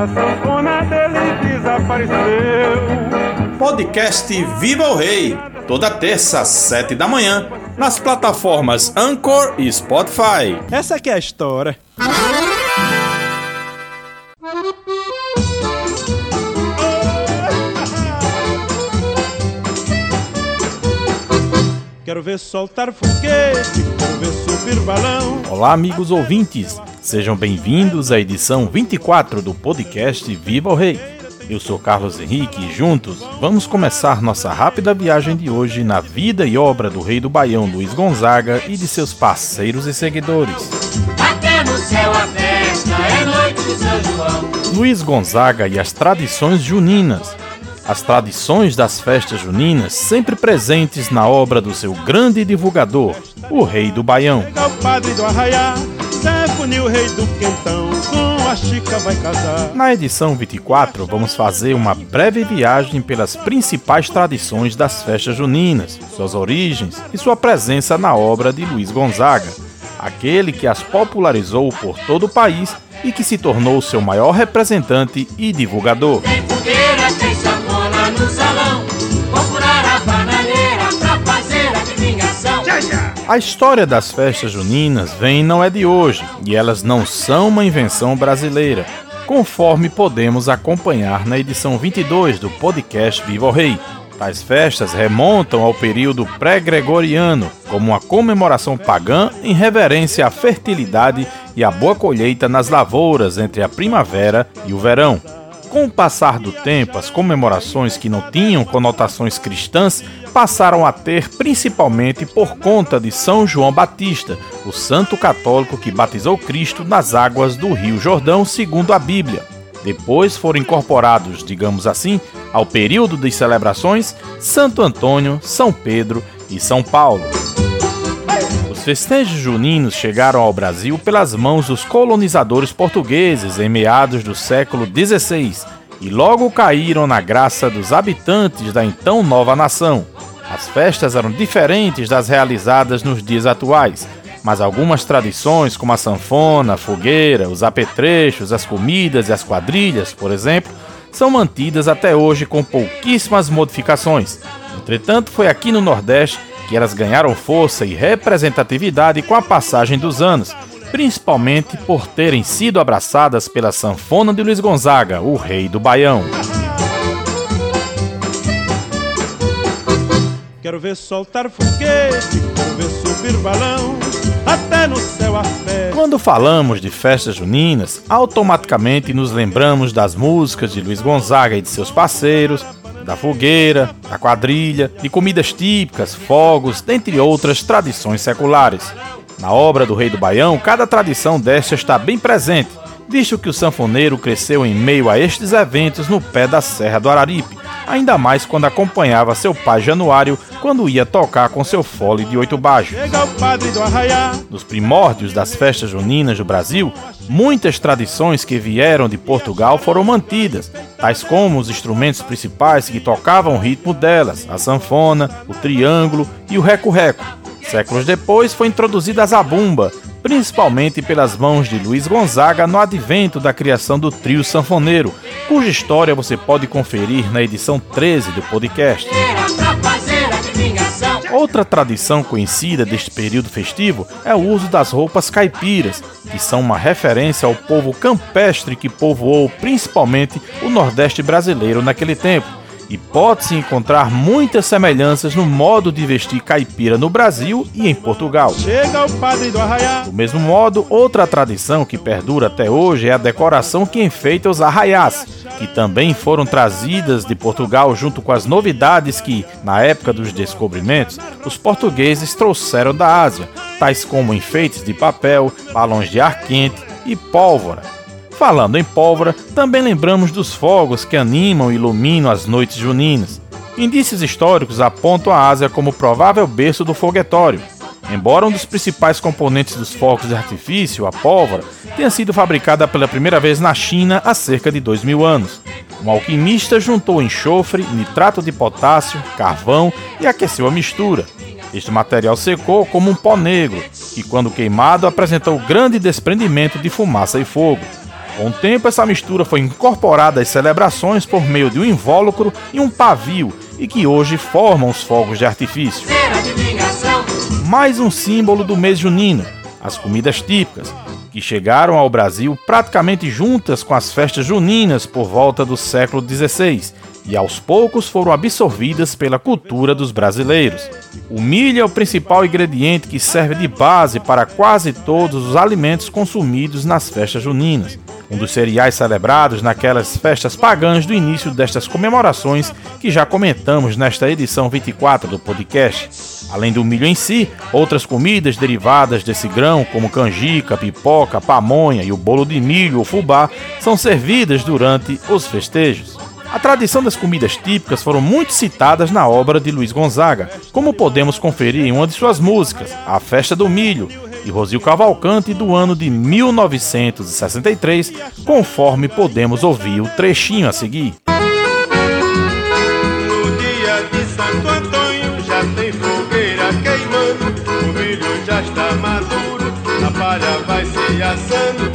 a sanfona dele desapareceu. Podcast Viva o Rei, toda terça às sete da manhã, nas plataformas Anchor e Spotify. Essa aqui é a história. Quero ver soltar foguete, quero ver subir balão. Olá, amigos ouvintes. Sejam bem-vindos à edição 24 do podcast Viva o Rei. Eu sou Carlos Henrique e juntos vamos começar nossa rápida viagem de hoje na vida e obra do rei do Baião Luiz Gonzaga e de seus parceiros e seguidores. Até no céu a festa é noite de São João. Luiz Gonzaga e as tradições juninas. As tradições das festas juninas sempre presentes na obra do seu grande divulgador, o Rei do Baião. Chega o padre do arraiá, Zé Funil, rei do quentão, com a Chica vai casar. Na edição 24, vamos fazer uma breve viagem pelas principais tradições das festas juninas, suas origens e sua presença na obra de Luiz Gonzaga, aquele que as popularizou por todo o país e que se tornou seu maior representante e divulgador. Tem fogueira, tem sanfona no salão. Adivinhação. A história das festas juninas vem e não é de hoje, e elas não são uma invenção brasileira, conforme podemos acompanhar na edição 22 do podcast Viva o Rei. Tais festas remontam ao período pré-gregoriano, como uma comemoração pagã em reverência à fertilidade e à boa colheita nas lavouras entre a primavera e o verão. Com o passar do tempo, as comemorações que não tinham conotações cristãs passaram a ter principalmente por conta de São João Batista, o santo católico que batizou Cristo nas águas do Rio Jordão, segundo a Bíblia. Depois foram incorporados, digamos assim, ao período de celebrações Santo Antônio, São Pedro e São Paulo. Os festejos juninos chegaram ao Brasil pelas mãos dos colonizadores portugueses em meados do século XVI e logo caíram na graça dos habitantes da então nova nação. As festas eram diferentes das realizadas nos dias atuais, mas algumas tradições, como a sanfona, a fogueira, os apetrechos, as comidas e as quadrilhas, por exemplo, são mantidas até hoje com pouquíssimas modificações. Entretanto, foi aqui no Nordeste que elas ganharam força e representatividade com a passagem dos anos, principalmente por terem sido abraçadas pela sanfona de Luiz Gonzaga, o rei do Baião. Quero ver soltar foguete, quero ver subir balão. Até no céu a festa. Quando falamos de festas juninas, automaticamente nos lembramos das músicas de Luiz Gonzaga e de seus parceiros, da fogueira, da quadrilha, de comidas típicas, fogos, dentre outras tradições seculares. Na obra do Rei do Baião, cada tradição desta está bem presente, visto que o sanfoneiro cresceu em meio a estes eventos no pé da Serra do Araripe, ainda mais quando acompanhava seu pai Januário quando ia tocar com seu fole de oito baixos. Nos primórdios das festas juninas do Brasil, muitas tradições que vieram de Portugal foram mantidas, tais como os instrumentos principais que tocavam o ritmo delas, a sanfona, o triângulo e o reco-reco. Séculos depois foi introduzida a zabumba, principalmente pelas mãos de Luiz Gonzaga no advento da criação do trio sanfoneiro, cuja história você pode conferir na edição 13 do podcast. Outra tradição conhecida deste período festivo é o uso das roupas caipiras, que são uma referência ao povo campestre que povoou principalmente o Nordeste brasileiro naquele tempo. E pode-se encontrar muitas semelhanças no modo de vestir caipira no Brasil e em Portugal. chega o padre do mesmo modo, outra tradição que perdura até hoje é a decoração que enfeita os arraiás, que também foram trazidas de Portugal junto com as novidades que, na época dos descobrimentos, os portugueses trouxeram da Ásia, tais como enfeites de papel, balões de ar quente e pólvora. Falando em pólvora, também lembramos dos fogos que animam e iluminam as noites juninas. Indícios históricos apontam a Ásia como provável berço do foguetório. Embora um dos principais componentes dos fogos de artifício, a pólvora, tenha sido fabricada pela primeira vez na China há cerca de dois mil anos. Um alquimista juntou enxofre, nitrato de potássio, carvão e aqueceu a mistura. Este material secou como um pó negro, que, quando queimado, apresentou grande desprendimento de fumaça e fogo. Com o tempo, essa mistura foi incorporada às celebrações por meio de um invólucro e um pavio, e que hoje formam os fogos de artifício. Mais um símbolo do mês junino, as comidas típicas, que chegaram ao Brasil praticamente juntas com as festas juninas por volta do século XVI e aos poucos foram absorvidas pela cultura dos brasileiros. O milho é o principal ingrediente que serve de base para quase todos os alimentos consumidos nas festas juninas. Um dos cereais celebrados naquelas festas pagãs do início destas comemorações que já comentamos nesta edição 24 do podcast. Além do milho em si, outras comidas derivadas desse grão, como canjica, pipoca, pamonha e o bolo de milho ou fubá, são servidas durante os festejos. A tradição das comidas típicas foram muito citadas na obra de Luiz Gonzaga, como podemos conferir em uma de suas músicas, A Festa do Milho, de Rosil Cavalcante, do ano de 1963, conforme podemos ouvir o trechinho a seguir. Já está maduro, a palha vai se assando,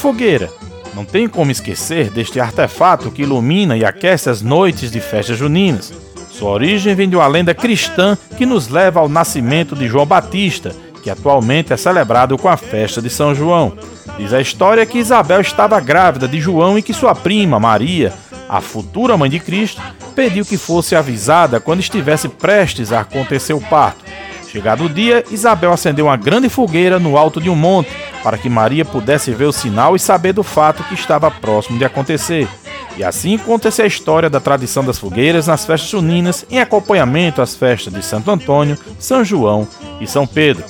fogueira? Não tem como esquecer deste artefato que ilumina e aquece as noites de festas juninas. Sua origem vem de uma lenda cristã que nos leva ao nascimento de João Batista, que atualmente é celebrado com a festa de São João. Diz a história que Isabel estava grávida de João e que sua prima, Maria, a futura mãe de Cristo, pediu que fosse avisada quando estivesse prestes a acontecer o parto. Chegado o dia, Isabel acendeu uma grande fogueira no alto de um monte para que Maria pudesse ver o sinal e saber do fato que estava próximo de acontecer. E assim conta-se a história da tradição das fogueiras nas festas juninas em acompanhamento às festas de Santo Antônio, São João e São Pedro.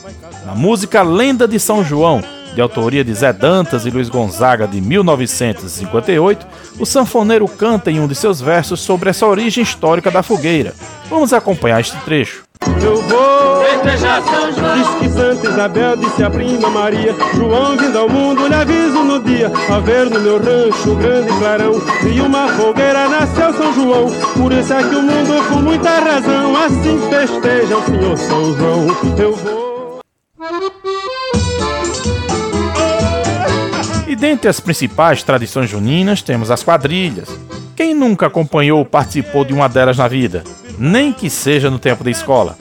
Na música Lenda de São João, de autoria de Zé Dantas e Luiz Gonzaga de 1958, o sanfoneiro canta em um de seus versos sobre essa origem histórica da fogueira. Vamos acompanhar este trecho. Eu vou festejar São João. Diz que Santa Isabel disse a prima Maria: João vindo ao mundo, lhe aviso no dia. A ver no meu rancho grande clarão. E uma fogueira nasceu São João. Por isso é que o mundo, com muita razão, assim festeja o Senhor São João. Eu vou. dentre as principais tradições juninas temos as quadrilhas. Quem nunca acompanhou ou participou de uma delas na vida? Nem que seja no tempo da escola.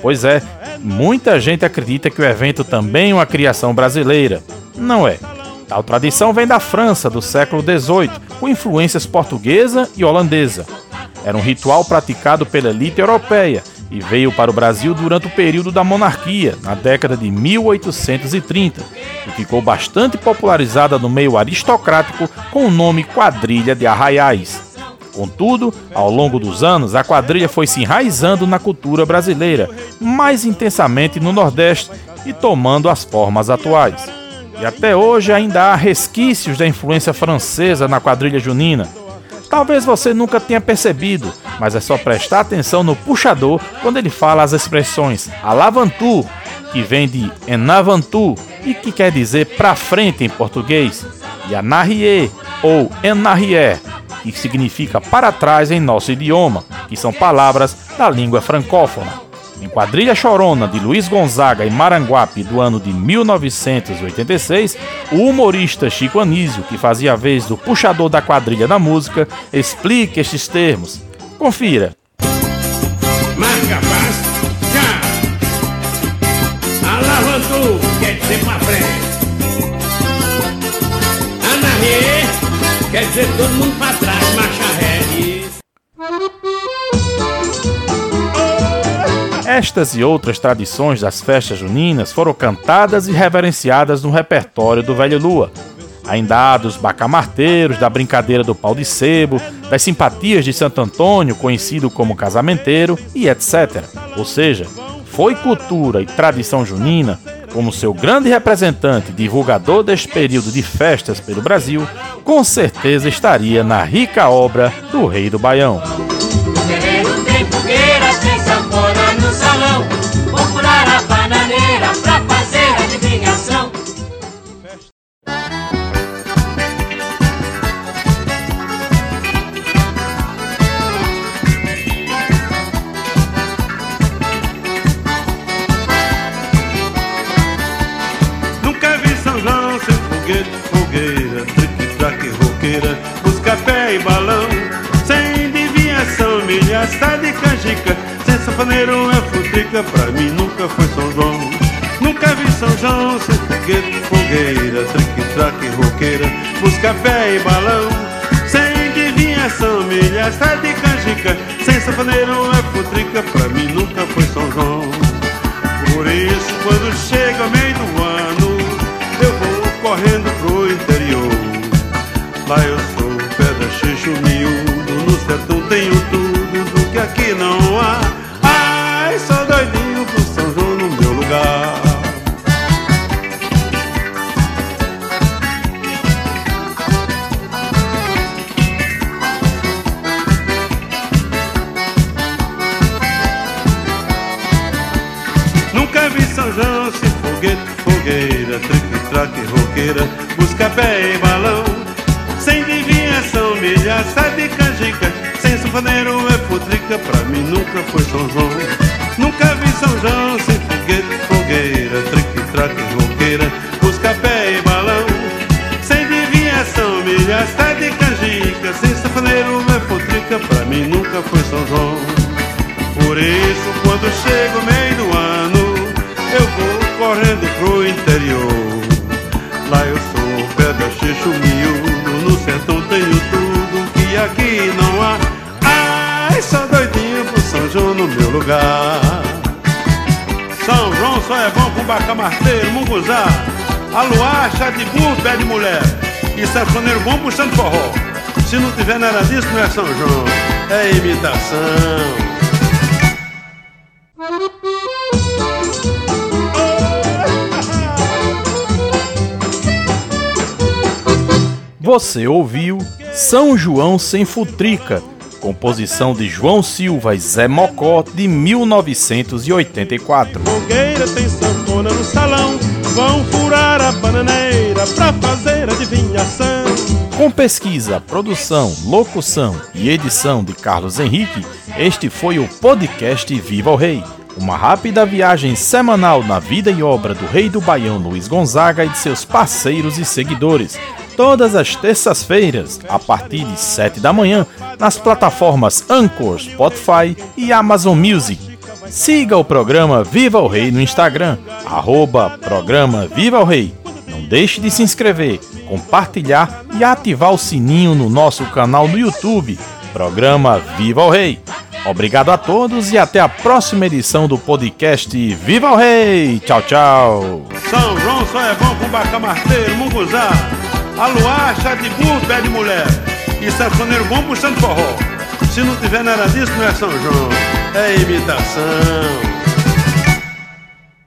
Pois é, muita gente acredita que o evento também é uma criação brasileira. Não é. Tal tradição vem da França do século XVIII, com influências portuguesa e holandesa. Era um ritual praticado pela elite europeia e veio para o Brasil durante o período da monarquia, na década de 1830, e ficou bastante popularizada no meio aristocrático com o nome Quadrilha de Arraiais. Contudo, ao longo dos anos, a quadrilha foi se enraizando na cultura brasileira, mais intensamente no Nordeste e tomando as formas atuais. E até hoje ainda há resquícios da influência francesa na quadrilha junina. Talvez você nunca tenha percebido, mas é só prestar atenção no puxador quando ele fala as expressões alavantu, que vem de enavantu e que quer dizer para frente em português, e anarrie ou enarrier, que significa para trás em nosso idioma, que são palavras da língua francófona. Em Quadrilha Chorona, de Luiz Gonzaga e Maranguape, do ano de 1986, o humorista Chico Anísio, que fazia a vez do puxador da quadrilha da música, explica estes termos. Confira. Já. Quer dizer todo mundo pra trás, marcha. Estas e outras tradições das festas juninas foram cantadas e reverenciadas no repertório do Velho Lua. Ainda há dos bacamarteiros, da brincadeira do pau de sebo, das simpatias de Santo Antônio, conhecido como casamenteiro, e etc. Ou seja, foi cultura e tradição junina, como seu grande representante divulgador deste período de festas pelo Brasil, com certeza estaria na rica obra do Rei do Baião. Milha, de canjica, sem safaneiro é futrica, pra mim nunca foi São João. Nunca vi São João sem foguete, fogueira, trique-traque, roqueira, busca pé e balão, sem adivinhação, milha, de canjica, sem safaneiro é futrica, pra mim nunca foi São João. Por isso, quando chega meio do ano, eu vou correndo pro interior. Lá eu sou pedra xixo sanfoneiro é putrica, pra mim nunca foi São João. Nunca vi São João sem foguete, fogueira, trique-traque, roqueira, busca pé e balão. Sem adivinhação, milha, sabe canjica, sem sanfoneiro é putrica, pra mim nunca foi São João. Por isso, quando chega o meio do ano, eu vou correndo pro interior. Lá eu sou pedra xixo miúdo, lugar. São João só é bom com bacamarteiro, munguzá, aluá, chá de burro, pé de mulher e sanfoneiro bom puxando forró. Se não tiver nada disso, não é São João, é imitação. Você ouviu São João Sem Futrica, composição de João Silva e Zé Mocó de 1984. Fogueira tem sanfona no salão, vão furar a bananeira pra fazer adivinhação. Com pesquisa, produção, locução e edição de Carlos Henrique, este foi o podcast Viva o Rei. Uma rápida viagem semanal na vida e obra do rei do Baião Luiz Gonzaga e de seus parceiros e seguidores. Todas as terças-feiras, a partir de 7 da manhã, nas plataformas Anchor, Spotify e Amazon Music. Siga o programa Viva o Rei no Instagram, arroba programa Viva o Rei. Não deixe de se inscrever, compartilhar e ativar o sininho no nosso canal no YouTube, programa Viva o Rei. Obrigado a todos e até a próxima edição do podcast Viva o Rei! Tchau, tchau! São João só é bom com aluá, chá de burro, pé de mulher e sanfoneiro bom puxando forró. Se não tiver nada disso, não é São João, é imitação.